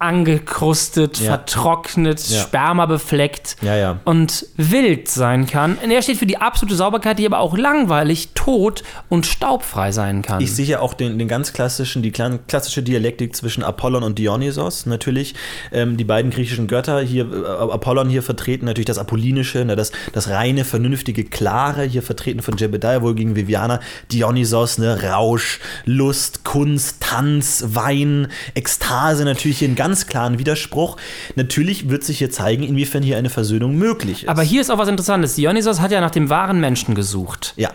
angekrustet, ja. vertrocknet, ja. Sperma befleckt ja, und wild sein kann. Und er steht für die absolute Sauberkeit, die aber auch langweilig, tot und staubfrei sein kann. Ich sehe ja auch den, den ganz klassischen, die klassische Dialektik zwischen Apollon und Dionysos natürlich. Ähm, die beiden griechischen Götter hier, äh, Apollon hier vertreten natürlich das Apollinische, ne, das, das reine, vernünftige, klare, hier vertreten von Jebediah, wohingegen Viviana, Dionysos, ne, Rausch, Lust, Kunst, Tanz, Wein, Ekstase natürlich hier in ganz ganz klaren Widerspruch. Natürlich wird sich hier zeigen, inwiefern hier eine Versöhnung möglich ist. Aber hier ist auch was Interessantes. Dionysos hat ja nach dem wahren Menschen gesucht. Ja.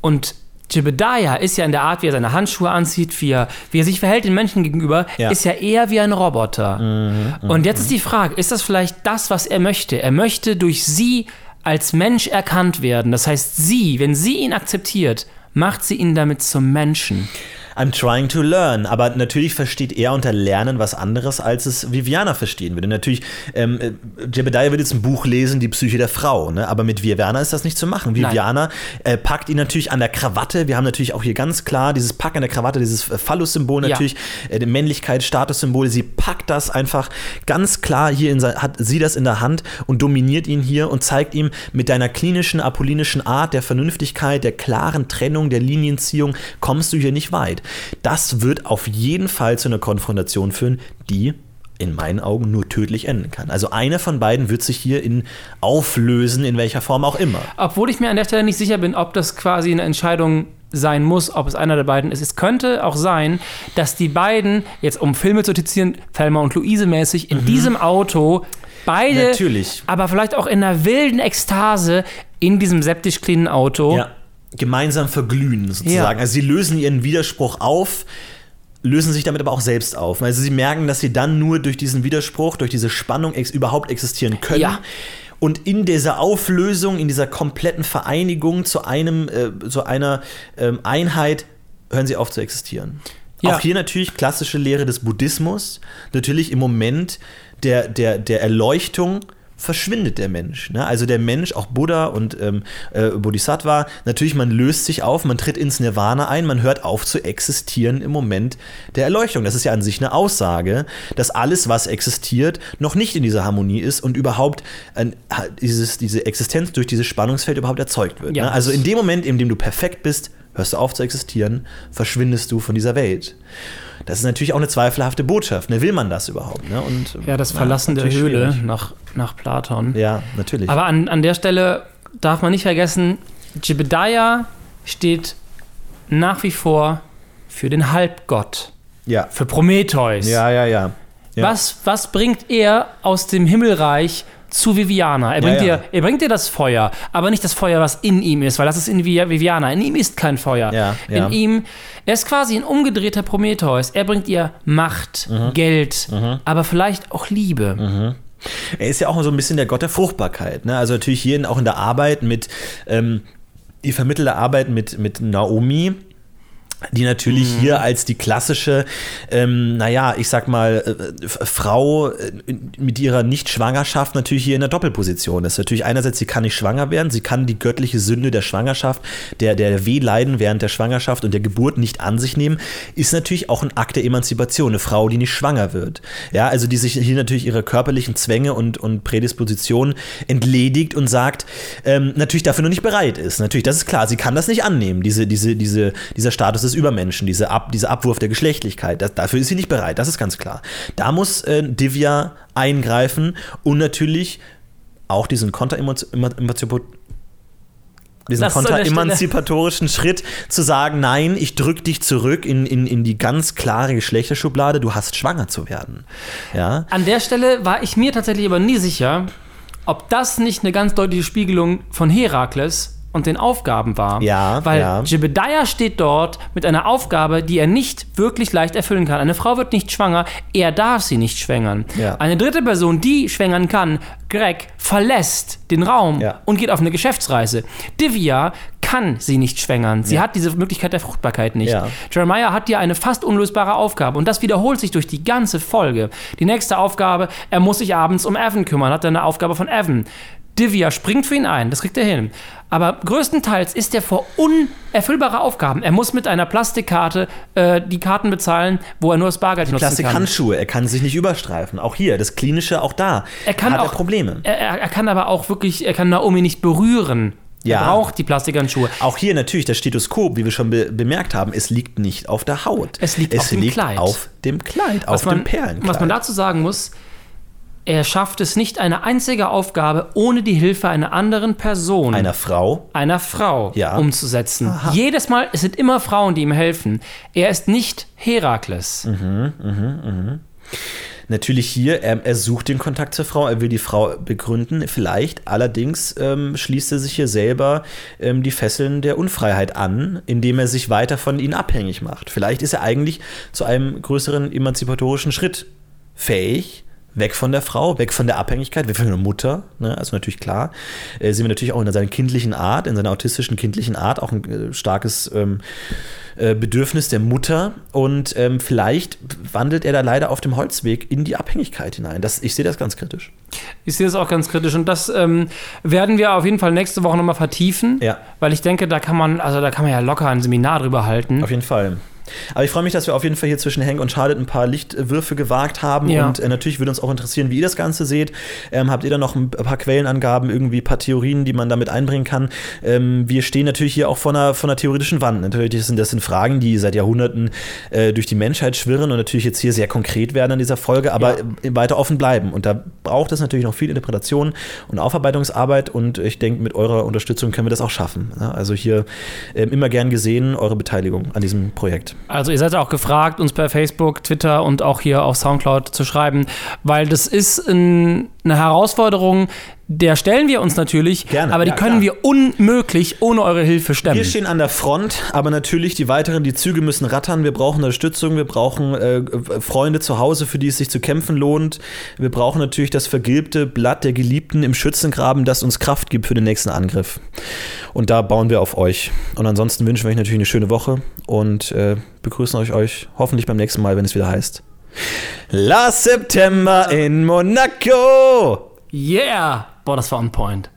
Und Jebediah ist ja in der Art, wie er seine Handschuhe anzieht, wie er, wie er sich verhält den Menschen gegenüber, ja. ist ja eher wie ein Roboter. Mhm, mhm Und jetzt ist die Frage, ist das vielleicht das, was er möchte? Er möchte durch sie als Mensch erkannt werden. Das heißt, sie, wenn sie ihn akzeptiert, macht sie ihn damit zum Menschen. I'm trying to learn. Aber natürlich versteht er unter Lernen was anderes, als es Viviana verstehen würde. Natürlich, ähm, äh, Jebediah wird jetzt ein Buch lesen, die Psyche der Frau, ne? aber mit Viviana ist das nicht zu machen. Viviana äh, packt ihn natürlich an der Krawatte. Wir haben natürlich auch hier ganz klar dieses Pack an der Krawatte, dieses äh, Phallus-Symbol natürlich, ja. äh, Männlichkeit, Statussymbol. Sie packt das einfach ganz klar hier, in, hat sie das in der Hand und dominiert ihn hier und zeigt ihm mit deiner klinischen, apollinischen Art der Vernünftigkeit, der klaren Trennung, der Linienziehung, kommst du hier nicht weit. Das wird auf jeden Fall zu einer Konfrontation führen, die in meinen Augen nur tödlich enden kann. Also einer von beiden wird sich hier in auflösen, in welcher Form auch immer. Obwohl ich mir an der Stelle nicht sicher bin, ob das quasi eine Entscheidung sein muss, ob es einer der beiden ist. Es könnte auch sein, dass die beiden, jetzt um Filme zu zitieren, Thelma und Luise mäßig, in mhm. diesem Auto beide, Natürlich. aber vielleicht auch in einer wilden Ekstase in diesem septisch cleanen Auto ja gemeinsam verglühen, sozusagen. Ja. Also sie lösen ihren Widerspruch auf, lösen sich damit aber auch selbst auf. Also sie merken, dass sie dann nur durch diesen Widerspruch, durch diese Spannung ex überhaupt existieren können. Ja. Und in dieser Auflösung, in dieser kompletten Vereinigung zu einem, äh, zu einer ähm, Einheit, hören sie auf zu existieren. Ja. Auch hier natürlich klassische Lehre des Buddhismus. Natürlich im Moment der, der, der Erleuchtung verschwindet der Mensch. Ne? Also der Mensch, auch Buddha und ähm, äh, Bodhisattva, natürlich, man löst sich auf, man tritt ins Nirvana ein, man hört auf zu existieren im Moment der Erleuchtung. Das ist ja an sich eine Aussage, dass alles, was existiert, noch nicht in dieser Harmonie ist und überhaupt äh, dieses, diese Existenz durch dieses Spannungsfeld überhaupt erzeugt wird. Ja. Ne? Also in dem Moment, in dem du perfekt bist, hörst du auf zu existieren, verschwindest du von dieser Welt. Das ist natürlich auch eine zweifelhafte Botschaft. Ne? Will man das überhaupt? Ne? Und, Ja, das na, Verlassen der natürlich Höhle schwierig. nach, nach Platon. Ja, natürlich. Aber an, an der Stelle darf man nicht vergessen, Jebediah steht nach wie vor für den Halbgott, ja. für Prometheus. Ja, ja, ja. ja. Was, was bringt er aus dem Himmelreich zu Viviana? Er bringt, Ja, ja. Dir, er bringt dir das Feuer, aber nicht das Feuer, was in ihm ist, weil das ist in Vi- Viviana. In ihm ist kein Feuer. Ja, ja. In ihm, er ist quasi ein umgedrehter Prometheus. Er bringt ihr Macht, Mhm. Geld, aber vielleicht auch Liebe. Er ist ja auch so ein bisschen der Gott der Fruchtbarkeit. Ne? Also natürlich hier in, auch in der Arbeit mit, ähm, die vermittelte Arbeit mit, mit Naomi, die natürlich Mhm. hier als die klassische, ähm, naja, ich sag mal, äh, Frau äh, mit ihrer Nicht-Schwangerschaft natürlich hier in der Doppelposition ist. Natürlich einerseits, sie kann nicht schwanger werden, sie kann die göttliche Sünde der Schwangerschaft, der, der Wehleiden während der Schwangerschaft und der Geburt nicht an sich nehmen, ist natürlich auch ein Akt der Emanzipation, eine Frau, die nicht schwanger wird. Ja, also die sich hier natürlich ihre körperlichen Zwänge und, und Prädispositionen entledigt und sagt, ähm, natürlich dafür noch nicht bereit ist. Natürlich, das ist klar, sie kann das nicht annehmen, diese, diese, diese, dieser Status des Übermenschen, diese Ab, dieser Abwurf der Geschlechtlichkeit. Das, dafür ist sie nicht bereit, das ist ganz klar. Da muss äh, Divya eingreifen und natürlich auch diesen Konter-Emanzipation diesen konteremanzipatorischen Schritt zu sagen, nein, ich drück dich zurück in, in, in die ganz klare Geschlechterschublade, du hast schwanger zu werden. Ja, An der Stelle war ich mir tatsächlich aber nie sicher, ob das nicht eine ganz deutliche Spiegelung von Herakles und den Aufgaben war. Ja, Weil ja. Jebediah steht dort mit einer Aufgabe, die er nicht wirklich leicht erfüllen kann. Eine Frau wird nicht schwanger, er darf sie nicht schwängern. Ja. Eine dritte Person, die schwängern kann, Greg, verlässt den Raum Ja. und geht auf eine Geschäftsreise. Divya kann sie nicht schwängern. Sie Ja. hat diese Möglichkeit der Fruchtbarkeit nicht. Ja. Jeremiah hat ja eine fast unlösbare Aufgabe und das wiederholt sich durch die ganze Folge. Die nächste Aufgabe, er muss sich abends um Evan kümmern, hat er eine Aufgabe von Evan. Divya springt für ihn ein, das kriegt er hin. Aber größtenteils ist er vor unerfüllbare Aufgaben. Er muss mit einer Plastikkarte äh, die Karten bezahlen, wo er nur das Bargeld nutzen kann. Plastikhandschuhe, er kann sich nicht überstreifen. Auch hier, das Klinische, auch da Er kann hat auch er Probleme. Er, er, kann aber auch wirklich, er kann Naomi nicht berühren. Ja. Er braucht die Plastikhandschuhe. Auch hier natürlich das Stethoskop, wie wir schon be bemerkt haben, es liegt nicht auf der Haut. Es liegt auf dem Kleid. auf dem Kleid, auf was man, dem Perlenkleid. Was man dazu sagen muss, er schafft es nicht, eine einzige Aufgabe ohne die Hilfe einer anderen Person, Einer Frau, einer Frau, Ja. umzusetzen. Jedes Mal, es sind immer Frauen, die ihm helfen. Er ist nicht Herakles. Mhm. Natürlich hier, er, er sucht den Kontakt zur Frau, er will die Frau begründen, vielleicht. Allerdings ähm, schließt er sich hier selber ähm, die Fesseln der Unfreiheit an, indem er sich weiter von ihnen abhängig macht. Vielleicht ist er eigentlich zu einem größeren emanzipatorischen Schritt fähig. Weg von der Frau, weg von der Abhängigkeit, weg von der Mutter, ne? also natürlich klar. Äh, sehen wir natürlich auch in seiner kindlichen Art, in seiner autistischen kindlichen Art auch ein äh, starkes ähm, äh, Bedürfnis der Mutter und ähm, vielleicht wandelt er da leider auf dem Holzweg in die Abhängigkeit hinein. Das, ich sehe das ganz kritisch. Ich sehe das auch ganz kritisch und das ähm, werden wir auf jeden Fall nächste Woche nochmal vertiefen, Ja. weil ich denke, da kann man, also da kann man ja locker ein Seminar drüber halten. Auf jeden Fall. Aber ich freue mich, dass wir auf jeden Fall hier zwischen Hank und Charlotte ein paar Lichtwürfe gewagt haben. Ja. Und äh, natürlich würde uns auch interessieren, wie ihr das Ganze seht. Ähm, habt ihr da noch ein paar Quellenangaben, irgendwie ein paar Theorien, die man damit einbringen kann? Ähm, wir stehen natürlich hier auch vor einer, vor einer theoretischen Wand. Natürlich sind das sind Fragen, die seit Jahrhunderten äh, durch die Menschheit schwirren und natürlich jetzt hier sehr konkret werden in dieser Folge, aber Ja. äh, weiter offen bleiben. Und da braucht es natürlich noch viel Interpretation und Aufarbeitungsarbeit. Und ich denke, mit eurer Unterstützung können wir das auch schaffen. Also hier ähm, immer gern gesehen, eure Beteiligung an diesem Projekt. Also ihr seid auch gefragt, uns per Facebook, Twitter und auch hier auf Soundcloud zu schreiben, weil das ist ein eine Herausforderung, der stellen wir uns natürlich, Gerne, aber die ja, können klar. wir unmöglich ohne eure Hilfe stemmen. Wir stehen an der Front, aber natürlich die weiteren, die Züge müssen rattern. Wir brauchen Unterstützung, wir brauchen äh, Freunde zu Hause, für die es sich zu kämpfen lohnt. Wir brauchen natürlich das vergilbte Blatt der Geliebten im Schützengraben, das uns Kraft gibt für den nächsten Angriff. Und da bauen wir auf euch. Und ansonsten wünschen wir euch natürlich eine schöne Woche und äh, begrüßen euch, euch hoffentlich beim nächsten Mal, wenn es wieder heißt. Last September in Monaco! Yeah! Boah, das war on point.